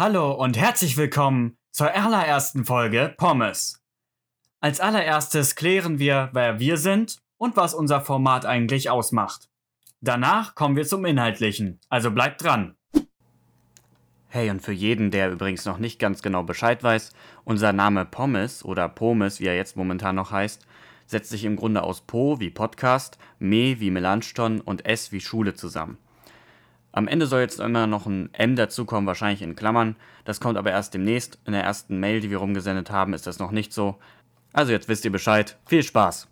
Hallo und herzlich willkommen zur allerersten Folge Pommes. Als allererstes klären wir, wer wir sind und was unser Format eigentlich ausmacht. Danach kommen wir zum Inhaltlichen, also bleibt dran. Hey, und für jeden, der übrigens noch nicht ganz genau Bescheid weiß, unser Name Pommes oder Pommes, wie er jetzt momentan noch heißt, setzt sich im Grunde aus Po wie Podcast, Me wie Melanchthon und S wie Schule zusammen. Am Ende soll jetzt immer noch ein M dazukommen, wahrscheinlich in Klammern. Das kommt aber erst demnächst. In der ersten Mail, die wir rumgesendet haben, ist das noch nicht so. Also jetzt wisst ihr Bescheid. Viel Spaß!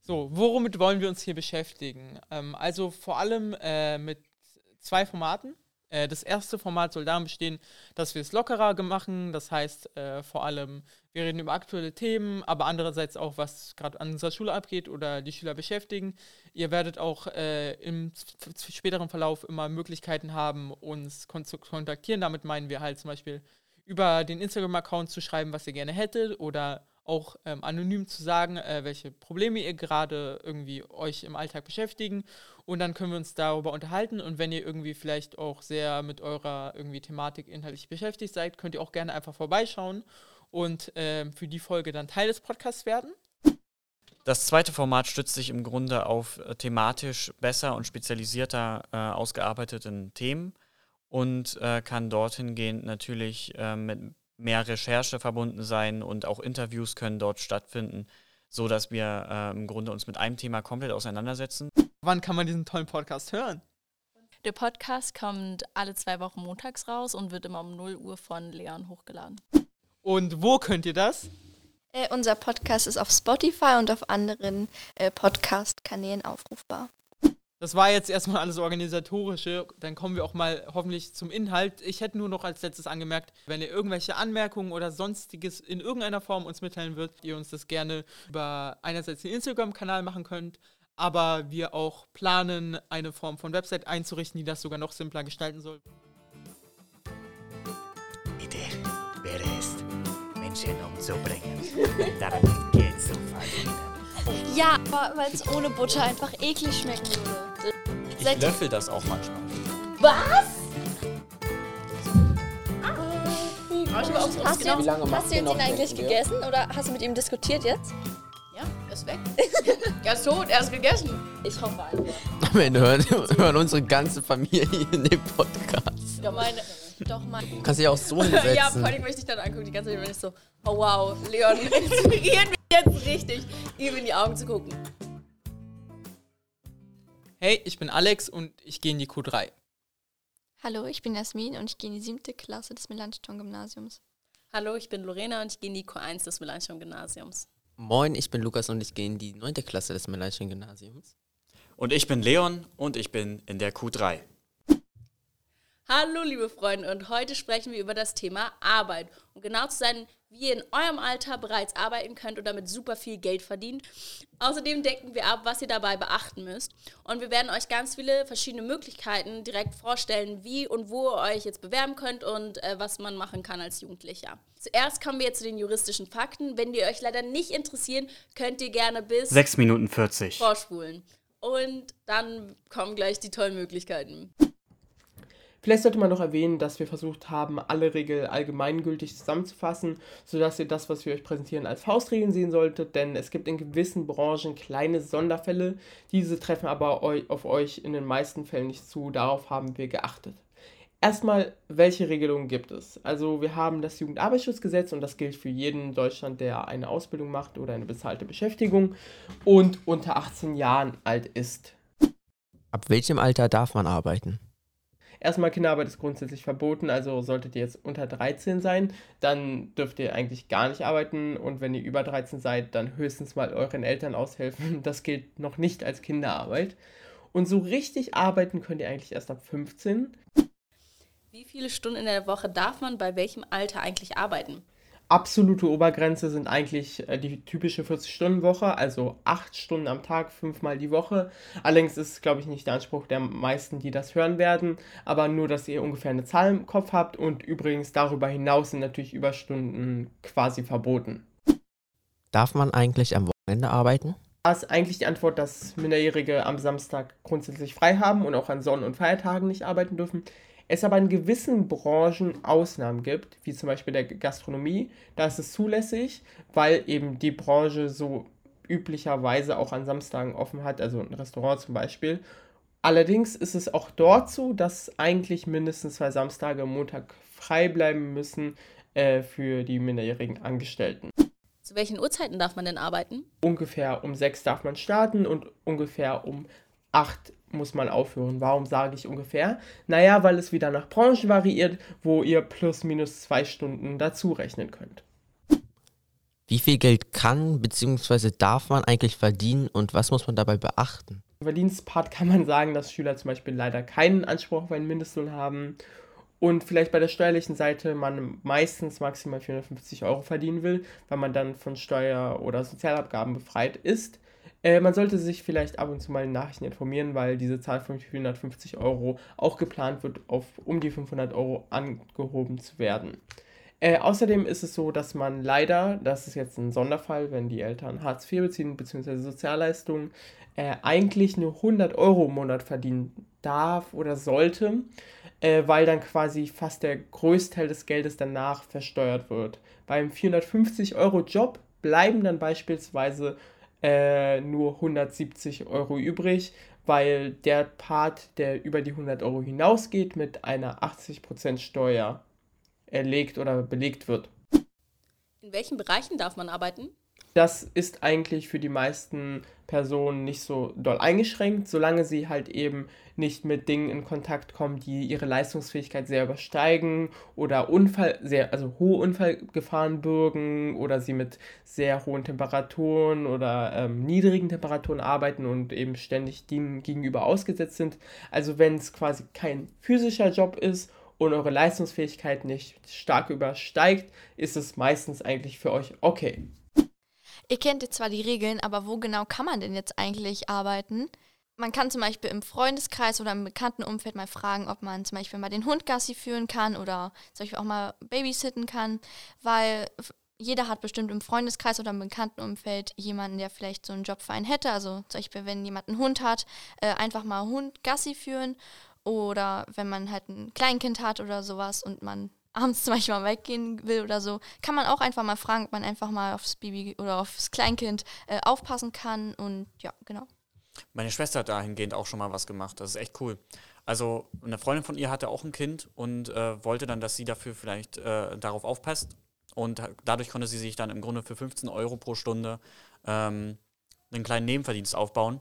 So, womit wollen wir uns hier beschäftigen? Ähm, also vor allem äh, mit zwei Formaten. Äh, das erste Format soll darin bestehen, dass wir es lockerer machen. Das heißt, äh, vor allem, wir reden über aktuelle Themen, aber andererseits auch, was gerade an unserer Schule abgeht oder die Schüler beschäftigen. Ihr werdet auch äh, im späteren Verlauf immer Möglichkeiten haben, uns kon zu kontaktieren. Damit meinen wir halt zum Beispiel über den Instagram-Account zu schreiben, was ihr gerne hättet oder auch ähm, anonym zu sagen, äh, welche Probleme ihr gerade irgendwie euch im Alltag beschäftigen und dann können wir uns darüber unterhalten und wenn ihr irgendwie vielleicht auch sehr mit eurer irgendwie Thematik inhaltlich beschäftigt seid, könnt ihr auch gerne einfach vorbeischauen und äh, für die Folge dann Teil des Podcasts werden. Das zweite Format stützt sich im Grunde auf äh, thematisch besser und spezialisierter äh, ausgearbeiteten Themen und äh, kann dorthin gehend natürlich äh, mit mehr Recherche verbunden sein und auch Interviews können dort stattfinden, so dass wir äh, im Grunde uns mit einem Thema komplett auseinandersetzen. Wann kann man diesen tollen Podcast hören? Der Podcast kommt alle zwei Wochen montags raus und wird immer um 0 Uhr von Leon hochgeladen. Und wo könnt ihr das? Äh, unser Podcast ist auf Spotify und auf anderen äh, Podcast-Kanälen aufrufbar. Das war jetzt erstmal alles organisatorische. Dann kommen wir auch mal hoffentlich zum Inhalt. Ich hätte nur noch als letztes angemerkt, wenn ihr irgendwelche Anmerkungen oder sonstiges in irgendeiner Form uns mitteilen würdet, ihr uns das gerne über einerseits den Instagram-Kanal machen könnt, aber wir auch planen, eine Form von Website einzurichten, die das sogar noch simpler gestalten soll. Bitte wäre es, Menschen umzubringen. Daran geht so verdienen. Ja, weil es ohne Butter einfach eklig schmecken würde. Ich löffel das auch manchmal. Was? Hast du, hast jetzt, hast du ihn eigentlich gegessen oder hast du mit ihm diskutiert jetzt? ist weg. er ist tot, er ist gegessen. Ich hoffe einfach. Am Ende hören, hören unsere ganze Familie in den Podcast. Doch meine, doch meine. Du kannst dich auch so hinsetzen. ja, vor allem, wenn ich dich dann angucke, die ganze Zeit bin ich so, oh wow, Leon inspiriert mich jetzt richtig, ihm in die Augen zu gucken. Hey, ich bin Alex und ich gehe in die Q3. Hallo, ich bin Jasmin und ich gehe in die siebte Klasse des Melanchthon-Gymnasiums. Hallo, ich bin Lorena und ich gehe in die Q1 des Melanchthon-Gymnasiums. Moin, ich bin Lukas und ich gehe in die 9. Klasse des Melanchthon Gymnasiums. Und ich bin Leon und ich bin in der Q3. Hallo liebe Freunde und heute sprechen wir über das Thema Arbeit. Um genau zu sein, wie ihr in eurem Alter bereits arbeiten könnt und damit super viel Geld verdient. Außerdem decken wir ab, was ihr dabei beachten müsst. Und wir werden euch ganz viele verschiedene Möglichkeiten direkt vorstellen, wie und wo ihr euch jetzt bewerben könnt und äh, was man machen kann als Jugendlicher. Zuerst kommen wir zu den juristischen Fakten. Wenn die euch leider nicht interessieren, könnt ihr gerne bis 6 Minuten 40 vorspulen. Und dann kommen gleich die tollen Möglichkeiten. Vielleicht sollte man noch erwähnen, dass wir versucht haben, alle Regeln allgemeingültig zusammenzufassen, sodass ihr das, was wir euch präsentieren, als Faustregeln sehen solltet, denn es gibt in gewissen Branchen kleine Sonderfälle, diese treffen aber auf euch in den meisten Fällen nicht zu, darauf haben wir geachtet. Erstmal, welche Regelungen gibt es? Also wir haben das Jugendarbeitsschutzgesetz und das gilt für jeden in Deutschland, der eine Ausbildung macht oder eine bezahlte Beschäftigung und unter 18 Jahren alt ist. Ab welchem Alter darf man arbeiten? Erstmal Kinderarbeit ist grundsätzlich verboten, also solltet ihr jetzt unter 13 sein, dann dürft ihr eigentlich gar nicht arbeiten und wenn ihr über 13 seid, dann höchstens mal euren Eltern aushelfen. Das gilt noch nicht als Kinderarbeit. Und so richtig arbeiten könnt ihr eigentlich erst ab 15. Wie viele Stunden in der Woche darf man bei welchem Alter eigentlich arbeiten? Absolute Obergrenze sind eigentlich äh, die typische 40-Stunden-Woche, also 8 Stunden am Tag, fünfmal die Woche. Allerdings ist, glaube ich, nicht der Anspruch der meisten, die das hören werden, aber nur, dass ihr ungefähr eine Zahl im Kopf habt und übrigens darüber hinaus sind natürlich Überstunden quasi verboten. Darf man eigentlich am Wochenende arbeiten? Da ist eigentlich die Antwort, dass Minderjährige am Samstag grundsätzlich frei haben und auch an Sonn- und Feiertagen nicht arbeiten dürfen. Es aber in gewissen Branchen Ausnahmen gibt, wie zum Beispiel der Gastronomie. Da ist es zulässig, weil eben die Branche so üblicherweise auch an Samstagen offen hat, also ein Restaurant zum Beispiel. Allerdings ist es auch dort so, dass eigentlich mindestens zwei Samstage am Montag frei bleiben müssen äh, für die minderjährigen Angestellten. Zu welchen Uhrzeiten darf man denn arbeiten? Ungefähr um sechs darf man starten und ungefähr um acht muss man aufhören. Warum sage ich ungefähr? Naja, weil es wieder nach Branchen variiert, wo ihr plus minus zwei Stunden dazu rechnen könnt. Wie viel Geld kann bzw. darf man eigentlich verdienen und was muss man dabei beachten? Im Verdienstpart kann man sagen, dass Schüler zum Beispiel leider keinen Anspruch auf einen Mindestlohn haben und vielleicht bei der steuerlichen Seite man meistens maximal 450 Euro verdienen will, weil man dann von Steuer- oder Sozialabgaben befreit ist. Äh, man sollte sich vielleicht ab und zu mal in Nachrichten informieren, weil diese Zahl von 450 Euro auch geplant wird, auf um die 500 Euro angehoben zu werden. Äh, außerdem ist es so, dass man leider, das ist jetzt ein Sonderfall, wenn die Eltern Hartz IV beziehen bzw. Sozialleistungen, äh, eigentlich nur 100 Euro im Monat verdienen darf oder sollte, äh, weil dann quasi fast der Größteil des Geldes danach versteuert wird. Beim 450 Euro Job bleiben dann beispielsweise äh, nur 170 Euro übrig, weil der Part, der über die 100 Euro hinausgeht, mit einer 80% Steuer erlegt oder belegt wird. In welchen Bereichen darf man arbeiten? Das ist eigentlich für die meisten Personen nicht so doll eingeschränkt, solange sie halt eben nicht mit Dingen in Kontakt kommen, die ihre Leistungsfähigkeit sehr übersteigen oder Unfall, sehr, also hohe Unfallgefahren bürgen oder sie mit sehr hohen Temperaturen oder ähm, niedrigen Temperaturen arbeiten und eben ständig dem gegenüber ausgesetzt sind. Also wenn es quasi kein physischer Job ist und eure Leistungsfähigkeit nicht stark übersteigt, ist es meistens eigentlich für euch okay. Ihr kennt jetzt zwar die Regeln, aber wo genau kann man denn jetzt eigentlich arbeiten? Man kann zum Beispiel im Freundeskreis oder im bekannten Umfeld mal fragen, ob man zum Beispiel mal den Hund Gassi führen kann oder zum Beispiel auch mal babysitten kann, weil jeder hat bestimmt im Freundeskreis oder im bekannten Umfeld jemanden, der vielleicht so einen Job für einen hätte. Also zum Beispiel, wenn jemand einen Hund hat, äh, einfach mal Hund Gassi führen oder wenn man halt ein Kleinkind hat oder sowas und man abends zum Beispiel mal weggehen will oder so, kann man auch einfach mal fragen, ob man einfach mal aufs Baby oder aufs Kleinkind äh, aufpassen kann. Und ja, genau. Meine Schwester hat dahingehend auch schon mal was gemacht. Das ist echt cool. Also eine Freundin von ihr hatte auch ein Kind und äh, wollte dann, dass sie dafür vielleicht äh, darauf aufpasst. Und dadurch konnte sie sich dann im Grunde für 15 Euro pro Stunde ähm, einen kleinen Nebenverdienst aufbauen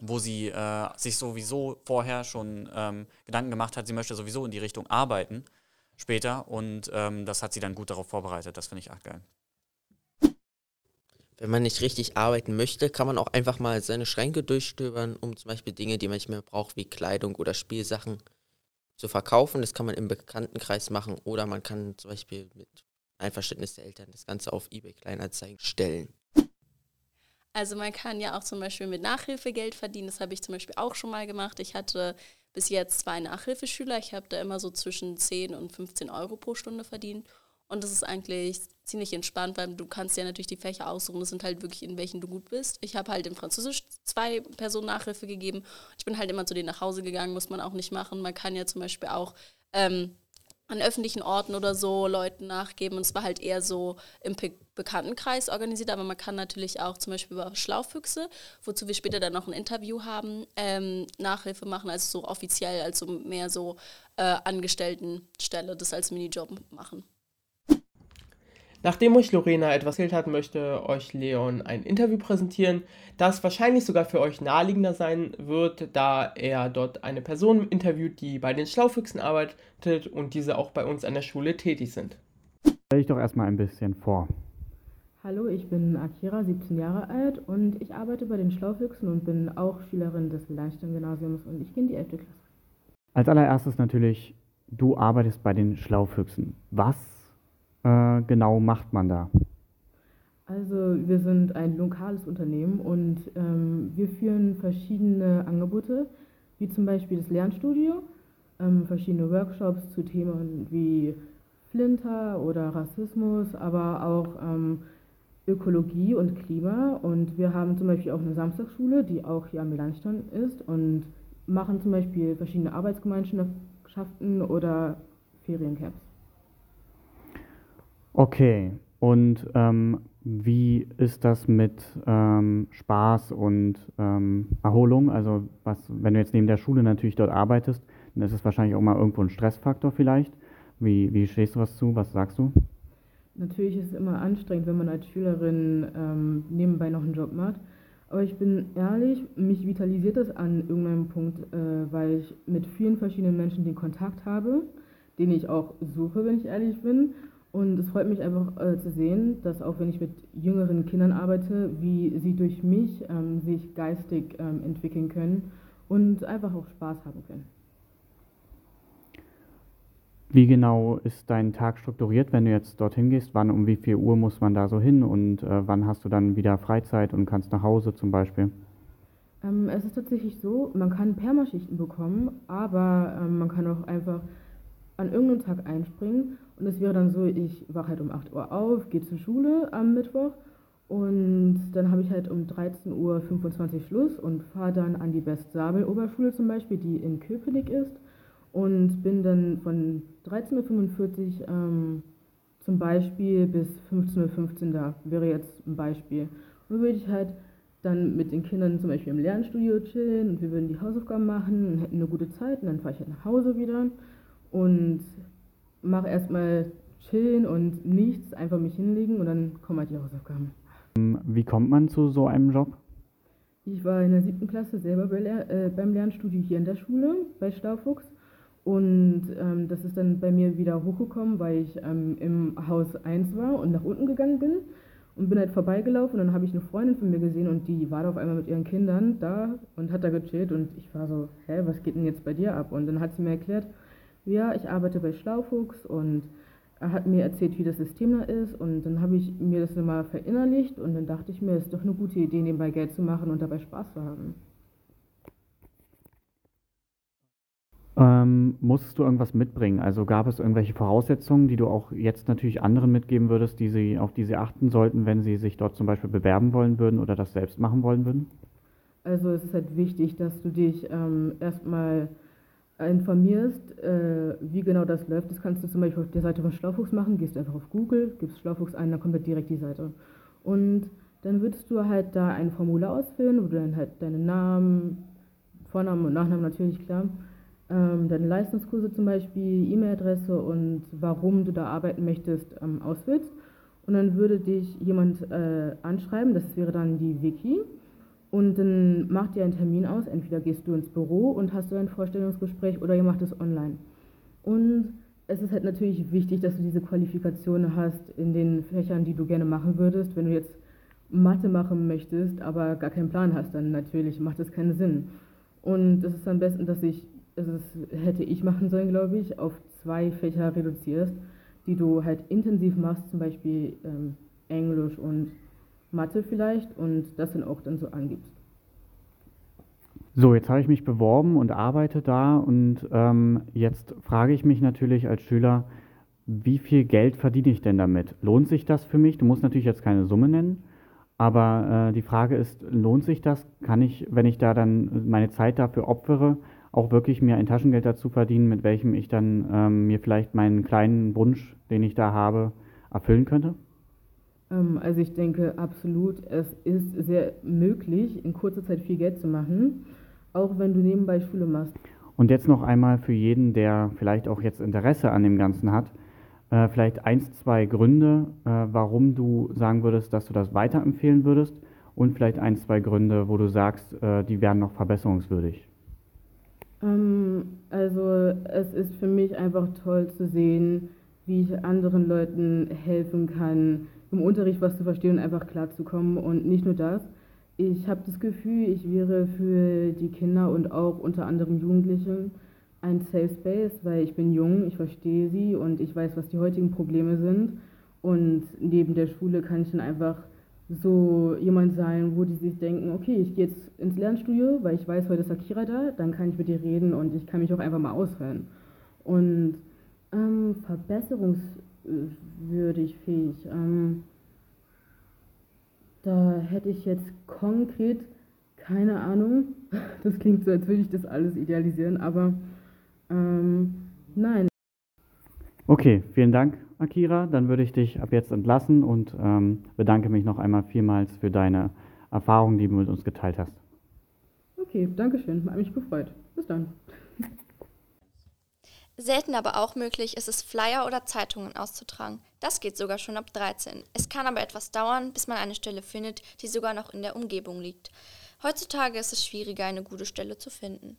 wo sie äh, sich sowieso vorher schon ähm, Gedanken gemacht hat, sie möchte sowieso in die Richtung arbeiten später und ähm, das hat sie dann gut darauf vorbereitet. Das finde ich auch geil. Wenn man nicht richtig arbeiten möchte, kann man auch einfach mal seine Schränke durchstöbern, um zum Beispiel Dinge, die man nicht mehr braucht, wie Kleidung oder Spielsachen zu verkaufen. Das kann man im Bekanntenkreis machen oder man kann zum Beispiel mit Einverständnis der Eltern das Ganze auf eBay Kleinanzeigen stellen. Also man kann ja auch zum Beispiel mit Nachhilfe Geld verdienen. Das habe ich zum Beispiel auch schon mal gemacht. Ich hatte bis jetzt zwei Nachhilfeschüler. Ich habe da immer so zwischen 10 und 15 Euro pro Stunde verdient. Und das ist eigentlich ziemlich entspannt, weil du kannst ja natürlich die Fächer aussuchen. Das sind halt wirklich, in welchen du gut bist. Ich habe halt in Französisch zwei Personen Nachhilfe gegeben. Ich bin halt immer zu denen nach Hause gegangen, muss man auch nicht machen. Man kann ja zum Beispiel auch ähm, an öffentlichen Orten oder so Leuten nachgeben. Und es war halt eher so im Be Bekanntenkreis organisiert, aber man kann natürlich auch zum Beispiel über Schlaufüchse, wozu wir später dann noch ein Interview haben, ähm, Nachhilfe machen, also so offiziell, also mehr so äh, Angestelltenstelle, das als Minijob machen. Nachdem euch Lorena etwas erzählt hat, möchte euch Leon ein Interview präsentieren, das wahrscheinlich sogar für euch naheliegender sein wird, da er dort eine Person interviewt, die bei den Schlaufüchsen arbeitet und diese auch bei uns an der Schule tätig sind. Stell dich doch erstmal ein bisschen vor. Hallo, ich bin Akira, 17 Jahre alt und ich arbeite bei den Schlaufüchsen und bin auch Schülerin des Lernstein-Gymnasiums und ich gehe in die 11. Klasse. Als allererstes natürlich, du arbeitest bei den Schlaufüchsen. Was äh, genau macht man da? Also wir sind ein lokales Unternehmen und ähm, wir führen verschiedene Angebote, wie zum Beispiel das Lernstudio, ähm, verschiedene Workshops zu Themen wie Flinter oder Rassismus, aber auch ähm, Ökologie und Klima. Und wir haben zum Beispiel auch eine Samstagsschule, die auch hier am Landstand ist und machen zum Beispiel verschiedene Arbeitsgemeinschaften oder Feriencamps. Okay, und ähm, wie ist das mit ähm, Spaß und ähm, Erholung? Also was, wenn du jetzt neben der Schule natürlich dort arbeitest, dann ist es wahrscheinlich auch mal irgendwo ein Stressfaktor vielleicht. Wie, wie stehst du was zu? Was sagst du? Natürlich ist es immer anstrengend, wenn man als Schülerin ähm, nebenbei noch einen Job macht. Aber ich bin ehrlich, mich vitalisiert das an irgendeinem Punkt, äh, weil ich mit vielen verschiedenen Menschen den Kontakt habe, den ich auch suche, wenn ich ehrlich bin. Und es freut mich einfach äh, zu sehen, dass auch wenn ich mit jüngeren Kindern arbeite, wie sie durch mich ähm, sich geistig ähm, entwickeln können und einfach auch Spaß haben können. Wie genau ist dein Tag strukturiert, wenn du jetzt dorthin gehst? Wann, um wie viel Uhr muss man da so hin und äh, wann hast du dann wieder Freizeit und kannst nach Hause zum Beispiel? Ähm, es ist tatsächlich so, man kann Permaschichten bekommen, aber ähm, man kann auch einfach an irgendeinem Tag einspringen und es wäre dann so, ich wache halt um 8 Uhr auf, gehe zur Schule am Mittwoch und dann habe ich halt um 13.25 Uhr Schluss und fahre dann an die Best-Sabel-Oberschule zum Beispiel, die in Köpenick ist und bin dann von 13.45 Uhr ähm, zum Beispiel bis 15.15 Uhr da, wäre jetzt ein Beispiel. Und würde ich halt dann mit den Kindern zum Beispiel im Lernstudio chillen und wir würden die Hausaufgaben machen und hätten eine gute Zeit und dann fahre ich halt nach Hause wieder und mache erstmal chillen und nichts, einfach mich hinlegen und dann kommen halt die Hausaufgaben. Wie kommt man zu so einem Job? Ich war in der siebten Klasse selber bei, äh, beim Lernstudio hier in der Schule bei Staufuchs und ähm, das ist dann bei mir wieder hochgekommen, weil ich ähm, im Haus 1 war und nach unten gegangen bin und bin halt vorbeigelaufen und dann habe ich eine Freundin von mir gesehen und die war da auf einmal mit ihren Kindern da und hat da gechillt und ich war so, hä, was geht denn jetzt bei dir ab? Und dann hat sie mir erklärt, ja, ich arbeite bei Schlaufuchs und er hat mir erzählt, wie das System da ist und dann habe ich mir das immer verinnerlicht und dann dachte ich mir, es ist doch eine gute Idee, nebenbei Geld zu machen und dabei Spaß zu haben. Ähm, musstest du irgendwas mitbringen? Also gab es irgendwelche Voraussetzungen, die du auch jetzt natürlich anderen mitgeben würdest, die sie, auf die sie achten sollten, wenn sie sich dort zum Beispiel bewerben wollen würden oder das selbst machen wollen würden? Also es ist halt wichtig, dass du dich ähm, erstmal informierst, äh, wie genau das läuft. Das kannst du zum Beispiel auf der Seite von Schlaufuchs machen, gehst einfach auf Google, gibst Schlaufuchs ein, dann kommt halt direkt die Seite. Und dann würdest du halt da ein Formular ausfüllen, wo du dann halt deinen Namen, Vornamen und Nachnamen natürlich klar, ähm, deine Leistungskurse zum Beispiel, E-Mail-Adresse und warum du da arbeiten möchtest, ähm, ausfüllst. Und dann würde dich jemand äh, anschreiben, das wäre dann die Wiki. Und dann macht ihr einen Termin aus, entweder gehst du ins Büro und hast du ein Vorstellungsgespräch oder ihr macht es online. Und es ist halt natürlich wichtig, dass du diese Qualifikationen hast in den Fächern, die du gerne machen würdest. Wenn du jetzt Mathe machen möchtest, aber gar keinen Plan hast, dann natürlich macht das keinen Sinn. Und es ist am besten, dass ich das hätte ich machen sollen, glaube ich, auf zwei Fächer reduzierst, die du halt intensiv machst, zum Beispiel ähm, Englisch und Mathe vielleicht und das dann auch dann so angibst. So, jetzt habe ich mich beworben und arbeite da und ähm, jetzt frage ich mich natürlich als Schüler, wie viel Geld verdiene ich denn damit? Lohnt sich das für mich? Du musst natürlich jetzt keine Summe nennen, aber äh, die Frage ist, lohnt sich das? Kann ich, wenn ich da dann meine Zeit dafür opfere, auch wirklich mir ein Taschengeld dazu verdienen, mit welchem ich dann ähm, mir vielleicht meinen kleinen Wunsch, den ich da habe, erfüllen könnte? Ähm, also ich denke absolut, es ist sehr möglich, in kurzer Zeit viel Geld zu machen, auch wenn du nebenbei Schule machst. Und jetzt noch einmal für jeden, der vielleicht auch jetzt Interesse an dem Ganzen hat, äh, vielleicht eins, zwei Gründe, äh, warum du sagen würdest, dass du das weiterempfehlen würdest und vielleicht ein, zwei Gründe, wo du sagst, äh, die wären noch verbesserungswürdig. Ähm, also es ist für mich einfach toll zu sehen, wie ich anderen Leuten helfen kann, im Unterricht was zu verstehen und einfach klarzukommen. Und nicht nur das, ich habe das Gefühl, ich wäre für die Kinder und auch unter anderem Jugendliche ein Safe Space, weil ich bin jung, ich verstehe sie und ich weiß, was die heutigen Probleme sind. Und neben der Schule kann ich dann einfach so jemand sein, wo die sich denken, okay, ich gehe jetzt ins Lernstudio, weil ich weiß, heute ist Akira da, dann kann ich mit dir reden und ich kann mich auch einfach mal aushören. Und ähm, verbesserungswürdig, fähig. Ähm, da hätte ich jetzt konkret keine Ahnung. Das klingt so, als würde ich das alles idealisieren, aber ähm, Nein. Okay, vielen Dank, Akira. Dann würde ich dich ab jetzt entlassen und ähm, bedanke mich noch einmal vielmals für deine Erfahrungen, die du mit uns geteilt hast. Okay, danke schön. Hat mich gefreut. Bis dann. Selten aber auch möglich ist es, Flyer oder Zeitungen auszutragen. Das geht sogar schon ab 13. Es kann aber etwas dauern, bis man eine Stelle findet, die sogar noch in der Umgebung liegt. Heutzutage ist es schwieriger, eine gute Stelle zu finden.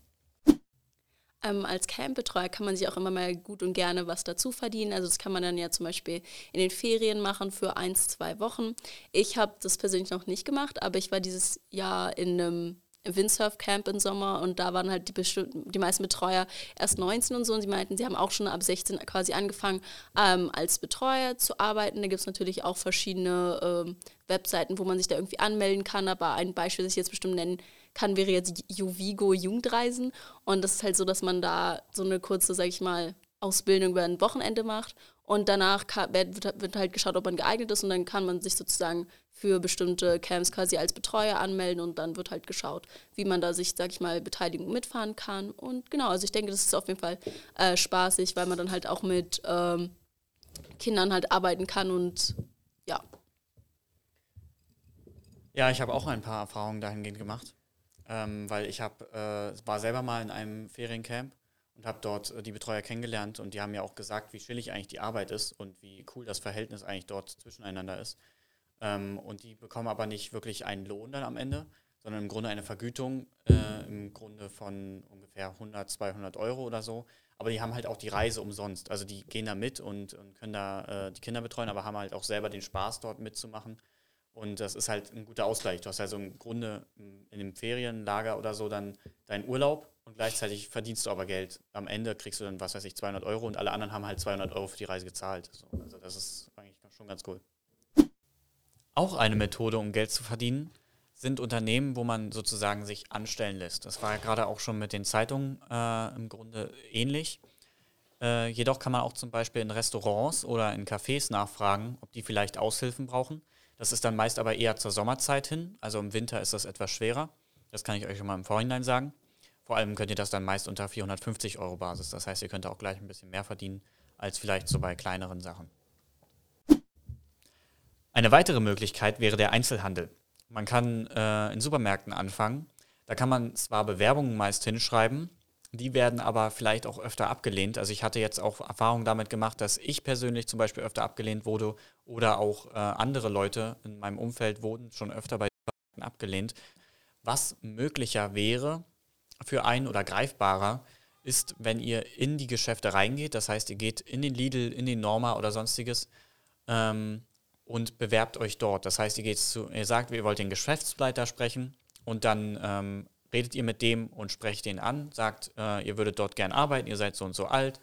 Ähm, als Campbetreuer kann man sich auch immer mal gut und gerne was dazu verdienen. Also das kann man dann ja zum Beispiel in den Ferien machen für eins, zwei Wochen. Ich habe das persönlich noch nicht gemacht, aber ich war dieses Jahr in einem Windsurf-Camp im Sommer und da waren halt die, die meisten Betreuer erst 19 und so und sie meinten, sie haben auch schon ab 16 quasi angefangen ähm, als Betreuer zu arbeiten. Da gibt es natürlich auch verschiedene ähm, Webseiten, wo man sich da irgendwie anmelden kann, aber ein Beispiel, das ich jetzt bestimmt nennen kann, wäre jetzt Juvigo Jugendreisen und das ist halt so, dass man da so eine kurze, sag ich mal, Ausbildung über ein Wochenende macht und danach wird halt geschaut, ob man geeignet ist und dann kann man sich sozusagen für bestimmte Camps quasi als Betreuer anmelden und dann wird halt geschaut, wie man da sich, sag ich mal, Beteiligung mitfahren kann. Und genau, also ich denke, das ist auf jeden Fall äh, spaßig, weil man dann halt auch mit ähm, Kindern halt arbeiten kann und ja. Ja, ich habe auch ein paar Erfahrungen dahingehend gemacht, ähm, weil ich hab, äh, war selber mal in einem Feriencamp und habe dort äh, die Betreuer kennengelernt und die haben mir auch gesagt, wie chillig eigentlich die Arbeit ist und wie cool das Verhältnis eigentlich dort zwischeneinander ist. Ähm, und die bekommen aber nicht wirklich einen Lohn dann am Ende, sondern im Grunde eine Vergütung äh, im Grunde von ungefähr 100, 200 Euro oder so. Aber die haben halt auch die Reise umsonst. Also die gehen da mit und, und können da äh, die Kinder betreuen, aber haben halt auch selber den Spaß dort mitzumachen. Und das ist halt ein guter Ausgleich. Du hast also im Grunde in einem Ferienlager oder so dann deinen Urlaub und gleichzeitig verdienst du aber Geld. Am Ende kriegst du dann, was weiß ich, 200 Euro und alle anderen haben halt 200 Euro für die Reise gezahlt. So, also das ist eigentlich schon ganz cool. Auch eine Methode, um Geld zu verdienen, sind Unternehmen, wo man sozusagen sich anstellen lässt. Das war ja gerade auch schon mit den Zeitungen äh, im Grunde ähnlich. Äh, jedoch kann man auch zum Beispiel in Restaurants oder in Cafés nachfragen, ob die vielleicht Aushilfen brauchen. Das ist dann meist aber eher zur Sommerzeit hin. Also im Winter ist das etwas schwerer. Das kann ich euch schon mal im Vorhinein sagen. Vor allem könnt ihr das dann meist unter 450 Euro Basis. Das heißt, ihr könnt auch gleich ein bisschen mehr verdienen als vielleicht so bei kleineren Sachen. Eine weitere Möglichkeit wäre der Einzelhandel. Man kann äh, in Supermärkten anfangen. Da kann man zwar Bewerbungen meist hinschreiben, die werden aber vielleicht auch öfter abgelehnt. Also ich hatte jetzt auch Erfahrungen damit gemacht, dass ich persönlich zum Beispiel öfter abgelehnt wurde oder auch äh, andere Leute in meinem Umfeld wurden schon öfter bei abgelehnt. Was möglicher wäre für einen oder greifbarer, ist, wenn ihr in die Geschäfte reingeht. Das heißt, ihr geht in den Lidl, in den Norma oder sonstiges ähm, und bewerbt euch dort. Das heißt, ihr, geht zu, ihr sagt, ihr wollt den Geschäftsleiter sprechen und dann ähm, redet ihr mit dem und sprecht den an, sagt, äh, ihr würdet dort gern arbeiten, ihr seid so und so alt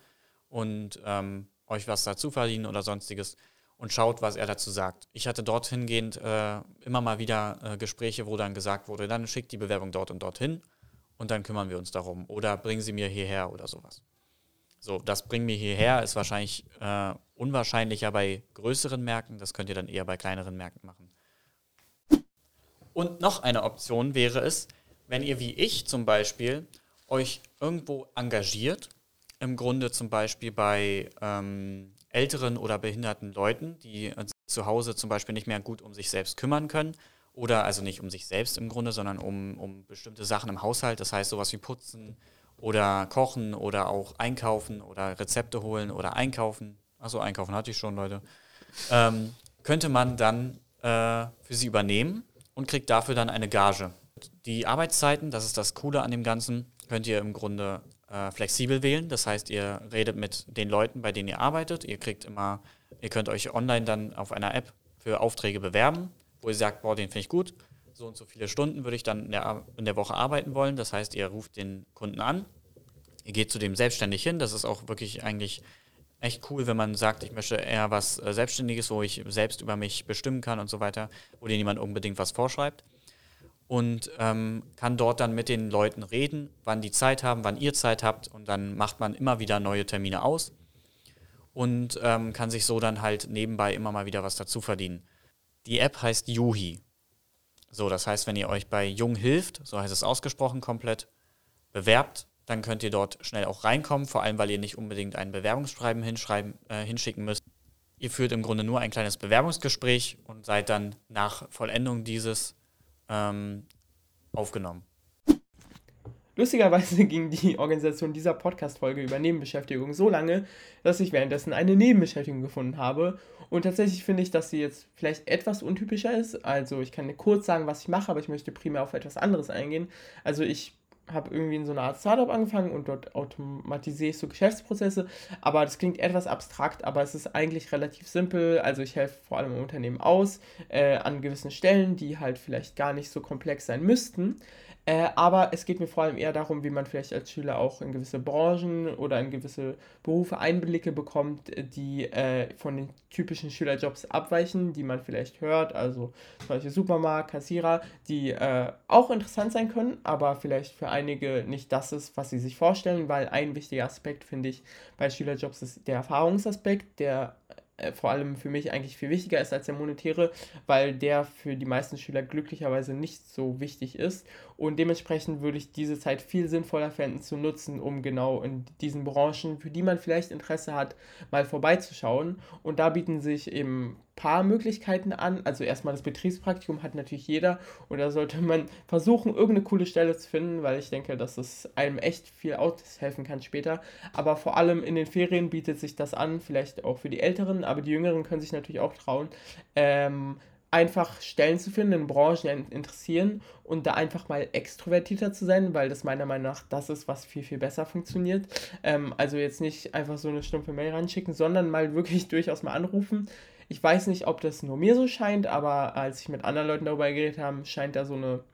und ähm, euch was dazu verdienen oder sonstiges und schaut, was er dazu sagt. Ich hatte dort hingehend äh, immer mal wieder äh, Gespräche, wo dann gesagt wurde, dann schickt die Bewerbung dort und dorthin und dann kümmern wir uns darum oder bringen sie mir hierher oder sowas. So, das bringen wir hierher ist wahrscheinlich äh, unwahrscheinlicher bei größeren Märkten. Das könnt ihr dann eher bei kleineren Märkten machen. Und noch eine Option wäre es, wenn ihr wie ich zum Beispiel euch irgendwo engagiert, im Grunde zum Beispiel bei ähm, älteren oder behinderten Leuten, die zu Hause zum Beispiel nicht mehr gut um sich selbst kümmern können oder also nicht um sich selbst im Grunde, sondern um, um bestimmte Sachen im Haushalt, das heißt sowas wie Putzen, oder kochen oder auch einkaufen oder Rezepte holen oder einkaufen. Achso, einkaufen hatte ich schon, Leute. Ähm, könnte man dann äh, für sie übernehmen und kriegt dafür dann eine Gage. Die Arbeitszeiten, das ist das Coole an dem Ganzen, könnt ihr im Grunde äh, flexibel wählen. Das heißt, ihr redet mit den Leuten, bei denen ihr arbeitet. Ihr kriegt immer, ihr könnt euch online dann auf einer App für Aufträge bewerben, wo ihr sagt, boah, den finde ich gut so und so viele Stunden würde ich dann in der, in der Woche arbeiten wollen. Das heißt, ihr ruft den Kunden an, ihr geht zu dem selbstständig hin. Das ist auch wirklich eigentlich echt cool, wenn man sagt, ich möchte eher was äh, Selbstständiges, wo ich selbst über mich bestimmen kann und so weiter, wo dir niemand unbedingt was vorschreibt. Und ähm, kann dort dann mit den Leuten reden, wann die Zeit haben, wann ihr Zeit habt. Und dann macht man immer wieder neue Termine aus und ähm, kann sich so dann halt nebenbei immer mal wieder was dazu verdienen. Die App heißt Yuhi. So, das heißt, wenn ihr euch bei Jung hilft, so heißt es ausgesprochen komplett, bewerbt Dann könnt ihr dort schnell auch reinkommen, vor allem weil ihr nicht unbedingt ein Bewerbungsschreiben hinschreiben, äh, hinschicken müsst. Ihr führt im Grunde nur ein kleines Bewerbungsgespräch und seid dann nach Vollendung dieses ähm, aufgenommen. Lustigerweise ging die Organisation dieser Podcast-Folge über Nebenbeschäftigung so lange, dass ich währenddessen eine Nebenbeschäftigung gefunden habe. Und tatsächlich finde ich, dass sie jetzt vielleicht etwas untypischer ist. Also ich kann kurz sagen, was ich mache, aber ich möchte primär auf etwas anderes eingehen. Also ich habe irgendwie in so einer Art Startup angefangen und dort automatisiere ich so Geschäftsprozesse. Aber das klingt etwas abstrakt, aber es ist eigentlich relativ simpel. Also ich helfe vor allem Unternehmen aus äh, an gewissen Stellen, die halt vielleicht gar nicht so komplex sein müssten. Äh, aber es geht mir vor allem eher darum, wie man vielleicht als Schüler auch in gewisse Branchen oder in gewisse Berufe Einblicke bekommt, die äh, von den typischen Schülerjobs abweichen, die man vielleicht hört. Also Beispiel Supermarkt, Kassierer, die äh, auch interessant sein können, aber vielleicht für einige nicht das ist, was sie sich vorstellen, weil ein wichtiger Aspekt, finde ich, bei Schülerjobs ist der Erfahrungsaspekt, der vor allem für mich eigentlich viel wichtiger ist als der monetäre, weil der für die meisten Schüler glücklicherweise nicht so wichtig ist. Und dementsprechend würde ich diese Zeit viel sinnvoller finden zu nutzen, um genau in diesen Branchen, für die man vielleicht Interesse hat, mal vorbeizuschauen. Und da bieten sich eben paar Möglichkeiten an. Also erstmal das Betriebspraktikum hat natürlich jeder und da sollte man versuchen, irgendeine coole Stelle zu finden, weil ich denke, dass es einem echt viel aushelfen kann später. Aber vor allem in den Ferien bietet sich das an, vielleicht auch für die Älteren, aber die Jüngeren können sich natürlich auch trauen. Ähm, einfach Stellen zu finden, in Branchen interessieren und da einfach mal extrovertierter zu sein, weil das meiner Meinung nach das ist, was viel, viel besser funktioniert. Ähm, also jetzt nicht einfach so eine stumpfe Mail reinschicken, sondern mal wirklich durchaus mal anrufen. Ich weiß nicht, ob das nur mir so scheint, aber als ich mit anderen Leuten darüber geredet habe, scheint da so eine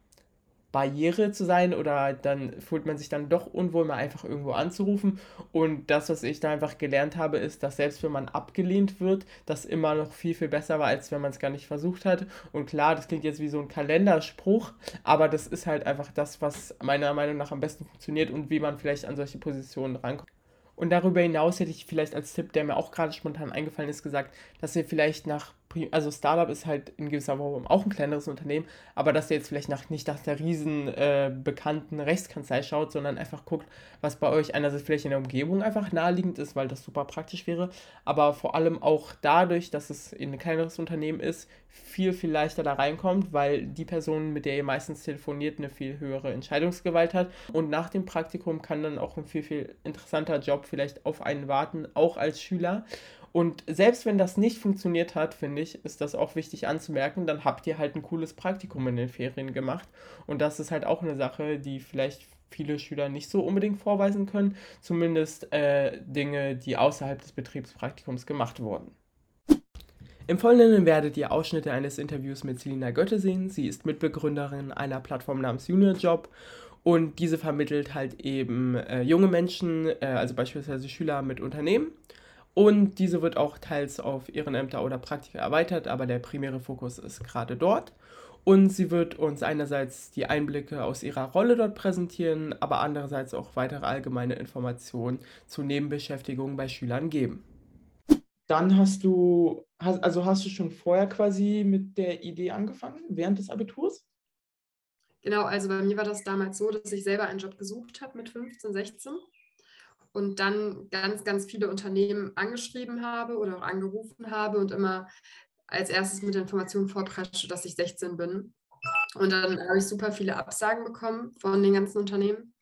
Barriere zu sein oder dann fühlt man sich dann doch unwohl, mal einfach irgendwo anzurufen. Und das, was ich da einfach gelernt habe, ist, dass selbst wenn man abgelehnt wird, das immer noch viel, viel besser war, als wenn man es gar nicht versucht hat. Und klar, das klingt jetzt wie so ein Kalenderspruch, aber das ist halt einfach das, was meiner Meinung nach am besten funktioniert und wie man vielleicht an solche Positionen rankommt. Und darüber hinaus hätte ich vielleicht als Tipp, der mir auch gerade spontan eingefallen ist, gesagt, dass ihr vielleicht nach also Startup ist halt in gewisser Form auch ein kleineres Unternehmen, aber dass ihr jetzt vielleicht nach, nicht nach der riesen äh, bekannten Rechtskanzlei schaut, sondern einfach guckt, was bei euch einerseits vielleicht in der Umgebung einfach naheliegend ist, weil das super praktisch wäre, aber vor allem auch dadurch, dass es ein kleineres Unternehmen ist, viel, viel leichter da reinkommt, weil die Person, mit der ihr meistens telefoniert, eine viel höhere Entscheidungsgewalt hat. Und nach dem Praktikum kann dann auch ein viel, viel interessanter Job vielleicht auf einen warten, auch als Schüler und selbst wenn das nicht funktioniert hat, finde ich, ist das auch wichtig anzumerken, dann habt ihr halt ein cooles Praktikum in den Ferien gemacht. Und das ist halt auch eine Sache, die vielleicht viele Schüler nicht so unbedingt vorweisen können. Zumindest äh, Dinge, die außerhalb des Betriebspraktikums gemacht wurden. Im Folgenden werdet ihr Ausschnitte eines Interviews mit Selina Götte sehen. Sie ist Mitbegründerin einer Plattform namens Junior Job und diese vermittelt halt eben äh, junge Menschen, äh, also beispielsweise Schüler mit Unternehmen und diese wird auch teils auf Ehrenämter oder Praktika erweitert, aber der primäre Fokus ist gerade dort. Und sie wird uns einerseits die Einblicke aus ihrer Rolle dort präsentieren, aber andererseits auch weitere allgemeine Informationen zu Nebenbeschäftigungen bei Schülern geben. Dann hast du, hast, also hast du schon vorher quasi mit der Idee angefangen, während des Abiturs? Genau, also bei mir war das damals so, dass ich selber einen Job gesucht habe mit 15, 16 und dann ganz, ganz viele Unternehmen angeschrieben habe oder auch angerufen habe und immer als erstes mit der Information vorpresche, dass ich 16 bin. Und dann habe ich super viele Absagen bekommen von den ganzen Unternehmen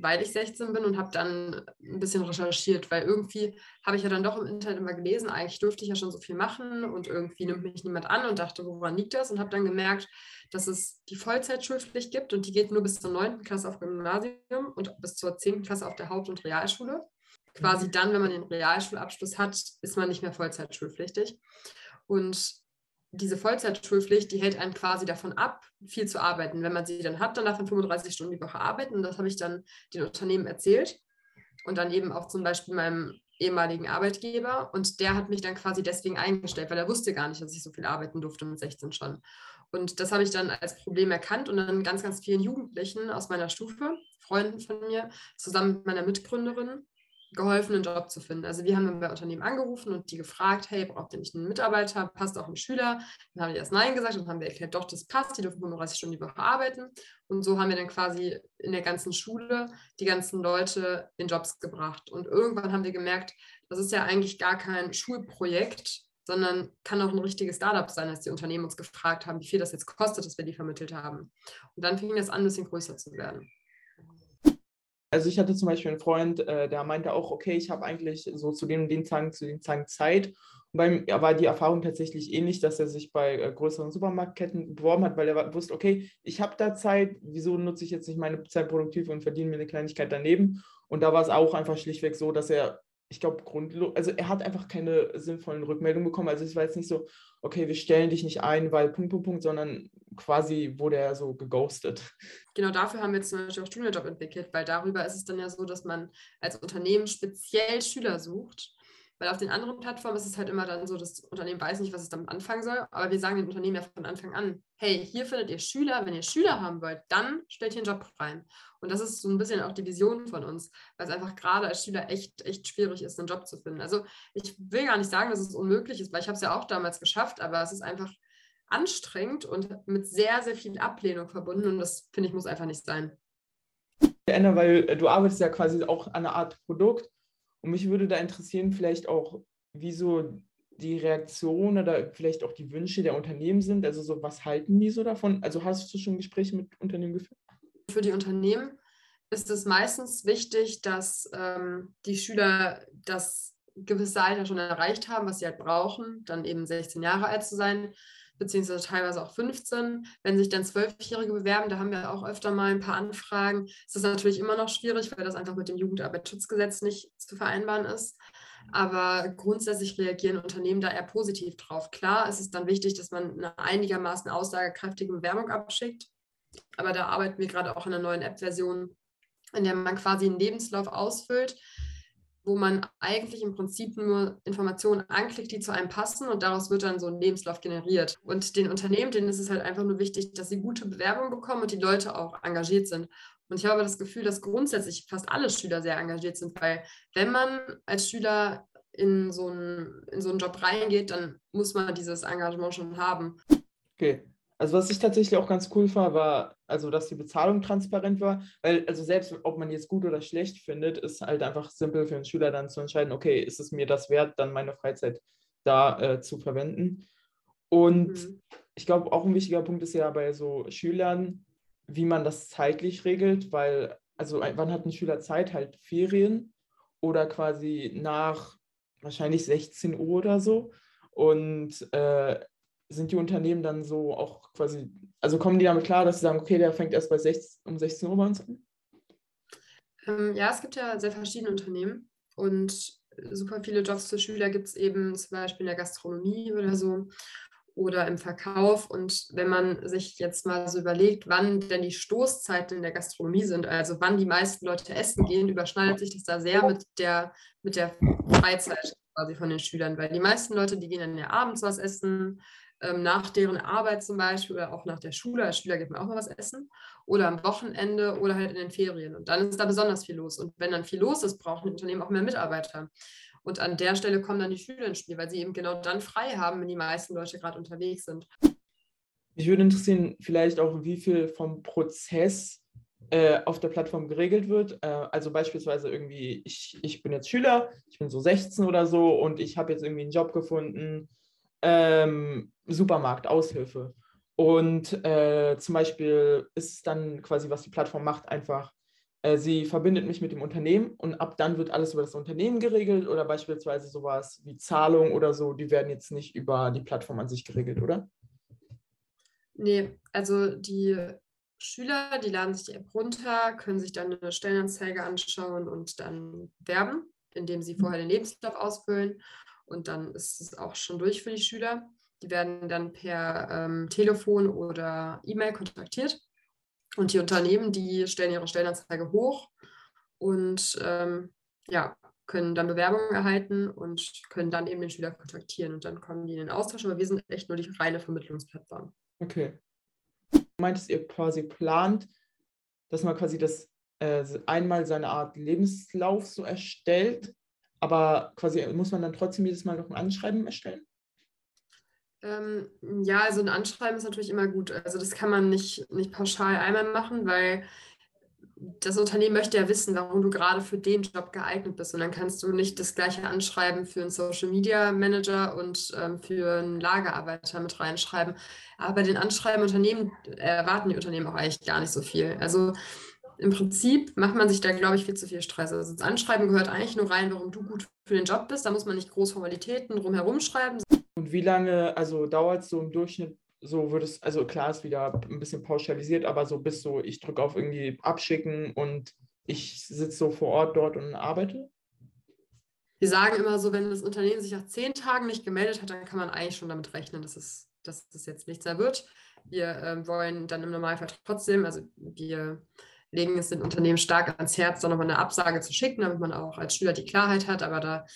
weil ich 16 bin und habe dann ein bisschen recherchiert, weil irgendwie habe ich ja dann doch im Internet immer gelesen, eigentlich dürfte ich ja schon so viel machen und irgendwie nimmt mich niemand an und dachte, woran liegt das? Und habe dann gemerkt, dass es die Vollzeitschulpflicht gibt und die geht nur bis zur 9. Klasse auf Gymnasium und bis zur 10. Klasse auf der Haupt- und Realschule. Quasi mhm. dann, wenn man den Realschulabschluss hat, ist man nicht mehr Vollzeitschulpflichtig. Und diese Vollzeitschulpflicht, die hält einen quasi davon ab, viel zu arbeiten. Wenn man sie dann hat, dann darf man 35 Stunden die Woche arbeiten. Und das habe ich dann den Unternehmen erzählt und dann eben auch zum Beispiel meinem ehemaligen Arbeitgeber. Und der hat mich dann quasi deswegen eingestellt, weil er wusste gar nicht, dass ich so viel arbeiten durfte mit 16 schon. Und das habe ich dann als Problem erkannt und dann ganz, ganz vielen Jugendlichen aus meiner Stufe, Freunden von mir, zusammen mit meiner Mitgründerin, geholfen, einen Job zu finden. Also wir haben bei Unternehmen angerufen und die gefragt, hey, braucht ihr nicht einen Mitarbeiter, passt auch ein Schüler? Dann haben die erst Nein gesagt und dann haben wir erklärt, doch, das passt, die dürfen 35 Stunden die Woche arbeiten. Und so haben wir dann quasi in der ganzen Schule die ganzen Leute in Jobs gebracht. Und irgendwann haben wir gemerkt, das ist ja eigentlich gar kein Schulprojekt, sondern kann auch ein richtiges Startup sein, als die Unternehmen uns gefragt haben, wie viel das jetzt kostet, dass wir die vermittelt haben. Und dann fing das an, ein bisschen größer zu werden. Also ich hatte zum Beispiel einen Freund, äh, der meinte auch, okay, ich habe eigentlich so zu den, den Tagen, zu den Tagen Zeit. Und bei ihm war die Erfahrung tatsächlich ähnlich, dass er sich bei äh, größeren Supermarktketten beworben hat, weil er wusste, okay, ich habe da Zeit, wieso nutze ich jetzt nicht meine Zeit produktiv und verdiene mir eine Kleinigkeit daneben? Und da war es auch einfach schlichtweg so, dass er ich glaube, grundlos, also er hat einfach keine sinnvollen Rückmeldungen bekommen. Also es war jetzt nicht so, okay, wir stellen dich nicht ein, weil Punkt, Punkt, Punkt, sondern quasi wurde er so geghostet. Genau dafür haben wir jetzt zum Beispiel auch Studienjob entwickelt, weil darüber ist es dann ja so, dass man als Unternehmen speziell Schüler sucht weil auf den anderen Plattformen ist es halt immer dann so, das Unternehmen weiß nicht, was es damit anfangen soll. Aber wir sagen den Unternehmen ja von Anfang an, hey, hier findet ihr Schüler. Wenn ihr Schüler haben wollt, dann stellt ihr einen Job rein. Und das ist so ein bisschen auch die Vision von uns, weil es einfach gerade als Schüler echt, echt schwierig ist, einen Job zu finden. Also ich will gar nicht sagen, dass es unmöglich ist, weil ich habe es ja auch damals geschafft, aber es ist einfach anstrengend und mit sehr, sehr viel Ablehnung verbunden. Und das, finde ich, muss einfach nicht sein. Anna, weil du arbeitest ja quasi auch an einer Art Produkt und mich würde da interessieren, vielleicht auch, wieso die Reaktion oder vielleicht auch die Wünsche der Unternehmen sind. Also so, was halten die so davon? Also hast du schon Gespräche mit Unternehmen geführt? Für die Unternehmen ist es meistens wichtig, dass ähm, die Schüler das gewisse Alter schon erreicht haben, was sie halt brauchen, dann eben 16 Jahre alt zu sein, beziehungsweise teilweise auch 15. Wenn sich dann Zwölfjährige bewerben, da haben wir auch öfter mal ein paar Anfragen, ist das natürlich immer noch schwierig, weil das einfach mit dem Jugendarbeitsschutzgesetz nicht zu vereinbaren ist. Aber grundsätzlich reagieren Unternehmen da eher positiv drauf. Klar ist es dann wichtig, dass man eine einigermaßen aussagekräftige Bewerbung abschickt. Aber da arbeiten wir gerade auch an einer neuen App-Version, in der man quasi einen Lebenslauf ausfüllt, wo man eigentlich im Prinzip nur Informationen anklickt, die zu einem passen und daraus wird dann so ein Lebenslauf generiert. Und den Unternehmen, denen ist es halt einfach nur wichtig, dass sie gute Bewerbungen bekommen und die Leute auch engagiert sind. Und ich habe das Gefühl, dass grundsätzlich fast alle Schüler sehr engagiert sind, weil wenn man als Schüler in so einen, in so einen Job reingeht, dann muss man dieses Engagement schon haben. Okay, also was ich tatsächlich auch ganz cool fand, war, also dass die Bezahlung transparent war, weil also selbst ob man jetzt gut oder schlecht findet, ist halt einfach simpel für einen Schüler dann zu entscheiden, okay, ist es mir das wert, dann meine Freizeit da äh, zu verwenden. Und mhm. ich glaube, auch ein wichtiger Punkt ist ja bei so Schülern, wie man das zeitlich regelt, weil, also wann hat ein Schüler Zeit? Halt Ferien oder quasi nach wahrscheinlich 16 Uhr oder so. Und äh, sind die Unternehmen dann so auch quasi, also kommen die damit klar, dass sie sagen, okay, der fängt erst bei 16, um 16 Uhr bei uns an? Ähm, ja, es gibt ja sehr verschiedene Unternehmen und super viele Jobs für Schüler gibt es eben zum Beispiel in der Gastronomie oder so oder im Verkauf. Und wenn man sich jetzt mal so überlegt, wann denn die Stoßzeiten in der Gastronomie sind, also wann die meisten Leute essen gehen, überschneidet sich das da sehr mit der, mit der Freizeit quasi von den Schülern, weil die meisten Leute, die gehen dann ja abends was essen, ähm, nach deren Arbeit zum Beispiel oder auch nach der Schule. Als Schüler geht man auch mal was essen oder am Wochenende oder halt in den Ferien. Und dann ist da besonders viel los. Und wenn dann viel los ist, brauchen Unternehmen auch mehr Mitarbeiter. Und an der Stelle kommen dann die Schüler ins Spiel, weil sie eben genau dann frei haben, wenn die meisten Leute gerade unterwegs sind. Mich würde interessieren, vielleicht auch, wie viel vom Prozess äh, auf der Plattform geregelt wird. Äh, also beispielsweise irgendwie, ich, ich bin jetzt Schüler, ich bin so 16 oder so und ich habe jetzt irgendwie einen Job gefunden, ähm, Supermarkt, Aushilfe. Und äh, zum Beispiel ist es dann quasi, was die Plattform macht, einfach, äh, sie verbindet mich mit dem Unternehmen und ab dann wird alles über das Unternehmen geregelt oder beispielsweise sowas wie Zahlung oder so, die werden jetzt nicht über die Plattform an sich geregelt, oder? Nee, also die Schüler, die laden sich die App runter, können sich dann eine Stellenanzeige anschauen und dann werben, indem sie vorher den Lebenslauf ausfüllen und dann ist es auch schon durch für die Schüler. Die werden dann per ähm, Telefon oder E-Mail kontaktiert und die Unternehmen, die stellen ihre Stellenanzeige hoch und ähm, ja, können dann Bewerbungen erhalten und können dann eben den Schüler kontaktieren und dann kommen die in den Austausch, aber wir sind echt nur die reine Vermittlungsplattform. Okay. Meintest, ihr quasi plant, dass man quasi das äh, einmal seine Art Lebenslauf so erstellt, aber quasi muss man dann trotzdem jedes Mal noch ein Anschreiben erstellen? Ähm, ja, also ein Anschreiben ist natürlich immer gut. Also das kann man nicht, nicht pauschal einmal machen, weil das Unternehmen möchte ja wissen, warum du gerade für den Job geeignet bist. Und dann kannst du nicht das gleiche Anschreiben für einen Social Media Manager und ähm, für einen Lagerarbeiter mit reinschreiben. Aber bei den Anschreiben Unternehmen erwarten die Unternehmen auch eigentlich gar nicht so viel. Also im Prinzip macht man sich da, glaube ich, viel zu viel Stress. Also das Anschreiben gehört eigentlich nur rein, warum du gut für den Job bist. Da muss man nicht groß Formalitäten drumherum schreiben. Und wie lange, also dauert es so im Durchschnitt, so wird es, also klar ist wieder ein bisschen pauschalisiert, aber so bis so, ich drücke auf irgendwie abschicken und ich sitze so vor Ort dort und arbeite? Wir sagen immer so, wenn das Unternehmen sich nach zehn Tagen nicht gemeldet hat, dann kann man eigentlich schon damit rechnen, dass es, dass das jetzt nichts mehr wird. Wir äh, wollen dann im Normalfall trotzdem, also wir legen es den Unternehmen stark ans Herz, dann nochmal eine Absage zu schicken, damit man auch als Schüler die Klarheit hat. Aber da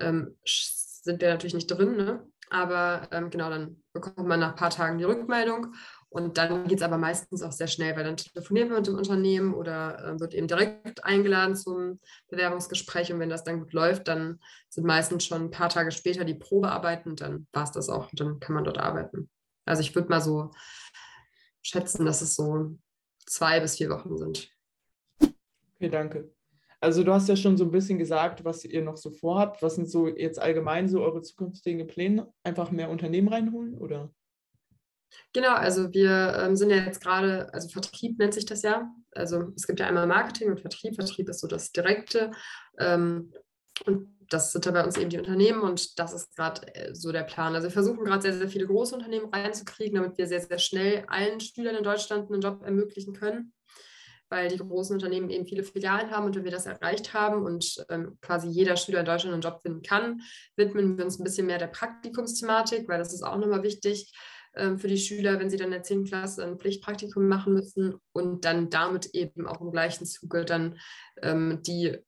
ähm, sind wir natürlich nicht drin. Ne? Aber ähm, genau, dann bekommt man nach ein paar Tagen die Rückmeldung. Und dann geht es aber meistens auch sehr schnell, weil dann telefoniert man mit dem Unternehmen oder äh, wird eben direkt eingeladen zum Bewerbungsgespräch. Und wenn das dann gut läuft, dann sind meistens schon ein paar Tage später die Probearbeiten dann war es das auch. Und dann kann man dort arbeiten. Also ich würde mal so schätzen, dass es so zwei bis vier Wochen sind. Okay, danke. Also du hast ja schon so ein bisschen gesagt, was ihr noch so vorhabt. Was sind so jetzt allgemein so eure zukünftigen Pläne? Einfach mehr Unternehmen reinholen oder? Genau, also wir ähm, sind ja jetzt gerade, also Vertrieb nennt sich das ja. Also es gibt ja einmal Marketing und Vertrieb. Vertrieb ist so das Direkte. Ähm, und das sind da bei uns eben die Unternehmen und das ist gerade äh, so der Plan. Also wir versuchen gerade sehr, sehr viele große Unternehmen reinzukriegen, damit wir sehr, sehr schnell allen Schülern in Deutschland einen Job ermöglichen können, weil die großen Unternehmen eben viele Filialen haben und wenn wir das erreicht haben und ähm, quasi jeder Schüler in Deutschland einen Job finden kann, widmen wir uns ein bisschen mehr der Praktikumsthematik, weil das ist auch nochmal wichtig ähm, für die Schüler, wenn sie dann in der 10. Klasse ein Pflichtpraktikum machen müssen und dann damit eben auch im gleichen Zuge dann ähm, die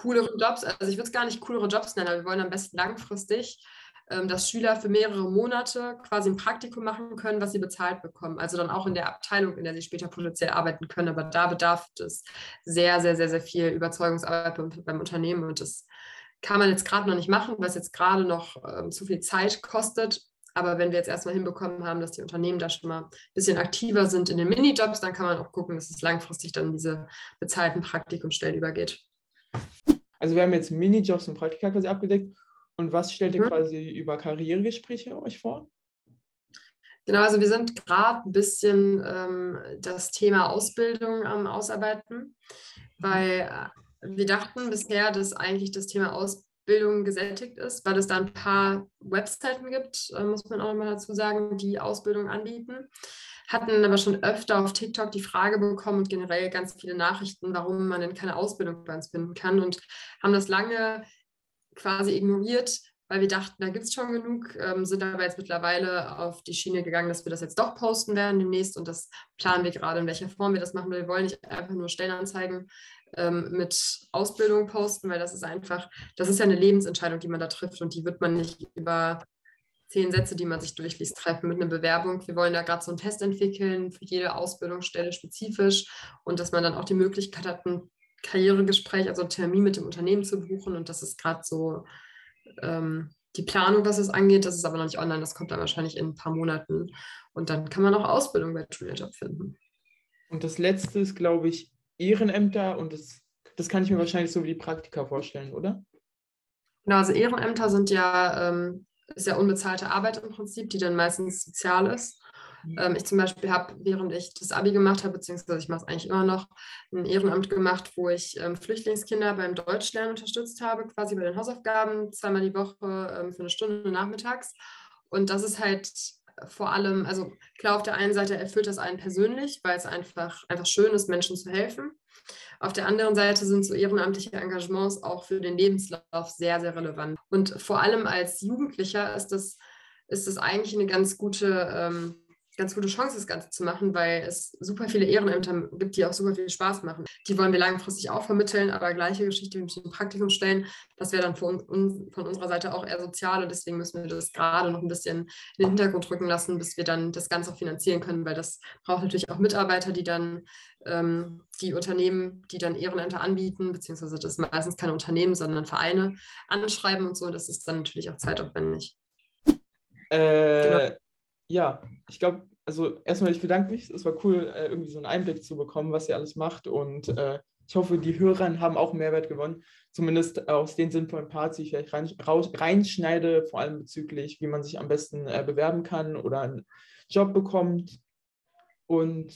coolere Jobs, also ich würde es gar nicht coolere Jobs nennen, aber wir wollen am besten langfristig, ähm, dass Schüler für mehrere Monate quasi ein Praktikum machen können, was sie bezahlt bekommen. Also dann auch in der Abteilung, in der sie später potenziell arbeiten können. Aber da bedarf es sehr, sehr, sehr, sehr viel Überzeugungsarbeit beim, beim Unternehmen und das kann man jetzt gerade noch nicht machen, es jetzt gerade noch ähm, zu viel Zeit kostet. Aber wenn wir jetzt erstmal hinbekommen haben, dass die Unternehmen da schon mal ein bisschen aktiver sind in den Minijobs, dann kann man auch gucken, dass es langfristig dann diese bezahlten Praktikumsstellen übergeht. Also wir haben jetzt Minijobs und Praktika quasi abgedeckt. Und was stellt ihr mhm. quasi über Karrieregespräche euch vor? Genau, also wir sind gerade ein bisschen ähm, das Thema Ausbildung am Ausarbeiten, weil äh, wir dachten bisher, dass eigentlich das Thema Ausbildung gesättigt ist, weil es da ein paar Webseiten gibt, äh, muss man auch mal dazu sagen, die Ausbildung anbieten hatten aber schon öfter auf TikTok die Frage bekommen und generell ganz viele Nachrichten, warum man denn keine Ausbildung bei uns finden kann und haben das lange quasi ignoriert, weil wir dachten, da gibt es schon genug, ähm, sind aber jetzt mittlerweile auf die Schiene gegangen, dass wir das jetzt doch posten werden demnächst und das planen wir gerade, in welcher Form wir das machen. Wir wollen nicht einfach nur Stellenanzeigen ähm, mit Ausbildung posten, weil das ist einfach, das ist ja eine Lebensentscheidung, die man da trifft und die wird man nicht über zehn Sätze, die man sich durchliest, treffen mit einer Bewerbung. Wir wollen da gerade so einen Test entwickeln für jede Ausbildungsstelle spezifisch und dass man dann auch die Möglichkeit hat, ein Karrieregespräch, also einen Termin mit dem Unternehmen zu buchen. Und das ist gerade so ähm, die Planung, was es angeht. Das ist aber noch nicht online, das kommt dann wahrscheinlich in ein paar Monaten. Und dann kann man auch Ausbildung bei Job finden. Und das letzte ist, glaube ich, Ehrenämter und das, das kann ich mir wahrscheinlich so wie die Praktika vorstellen, oder? Genau, also Ehrenämter sind ja ähm, ist ja unbezahlte Arbeit im Prinzip, die dann meistens sozial ist. Mhm. Ähm, ich zum Beispiel habe, während ich das Abi gemacht habe, beziehungsweise ich mache es eigentlich immer noch, ein Ehrenamt gemacht, wo ich ähm, Flüchtlingskinder beim Deutschlernen unterstützt habe, quasi bei den Hausaufgaben, zweimal die Woche ähm, für eine Stunde nachmittags. Und das ist halt vor allem, also klar, auf der einen Seite erfüllt das einen persönlich, weil es einfach, einfach schön ist, Menschen zu helfen. Auf der anderen Seite sind so ehrenamtliche Engagements auch für den Lebenslauf sehr, sehr relevant. Und vor allem als Jugendlicher ist das, ist das eigentlich eine ganz gute ähm, ganz gute Chance, das Ganze zu machen, weil es super viele Ehrenämter gibt, die auch super viel Spaß machen. Die wollen wir langfristig auch vermitteln, aber gleiche Geschichte mit den Praktikumsstellen, das wäre dann von, uns, von unserer Seite auch eher sozial und deswegen müssen wir das gerade noch ein bisschen in den Hintergrund rücken lassen, bis wir dann das Ganze auch finanzieren können, weil das braucht natürlich auch Mitarbeiter, die dann ähm, die Unternehmen, die dann Ehrenämter anbieten, beziehungsweise das sind meistens keine Unternehmen, sondern Vereine, anschreiben und so. Das ist dann natürlich auch zeitaufwendig. Äh, genau. Ja, ich glaube, also erstmal, ich bedanke mich. Es war cool, äh, irgendwie so einen Einblick zu bekommen, was ihr alles macht. Und äh, ich hoffe, die Hörer haben auch Mehrwert gewonnen. Zumindest aus den sinnvollen Parts, die ich vielleicht rein, raus, reinschneide, vor allem bezüglich, wie man sich am besten äh, bewerben kann oder einen Job bekommt. Und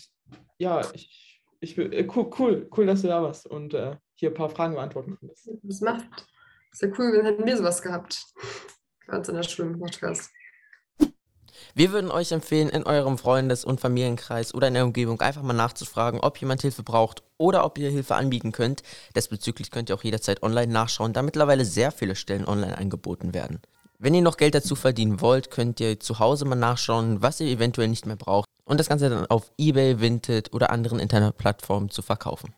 ja, ich, ich äh, cool, cool, cool, dass du da warst und äh, hier ein paar Fragen beantworten konntest. Das macht. Sehr cool, wir hätten wir sowas gehabt. Ganz in der Schule im Podcast. Wir würden euch empfehlen, in eurem Freundes- und Familienkreis oder in der Umgebung einfach mal nachzufragen, ob jemand Hilfe braucht oder ob ihr Hilfe anbieten könnt. Desbezüglich könnt ihr auch jederzeit online nachschauen, da mittlerweile sehr viele Stellen online angeboten werden. Wenn ihr noch Geld dazu verdienen wollt, könnt ihr zu Hause mal nachschauen, was ihr eventuell nicht mehr braucht und das Ganze dann auf eBay, Vinted oder anderen Internetplattformen zu verkaufen.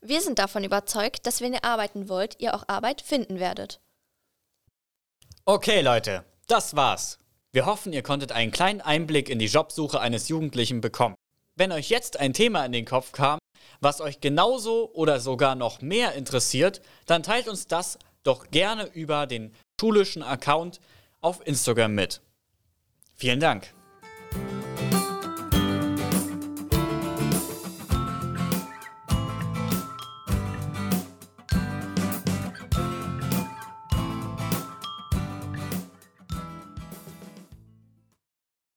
Wir sind davon überzeugt, dass wenn ihr arbeiten wollt, ihr auch Arbeit finden werdet. Okay, Leute, das war's. Wir hoffen, ihr konntet einen kleinen Einblick in die Jobsuche eines Jugendlichen bekommen. Wenn euch jetzt ein Thema in den Kopf kam, was euch genauso oder sogar noch mehr interessiert, dann teilt uns das doch gerne über den schulischen Account auf Instagram mit. Vielen Dank.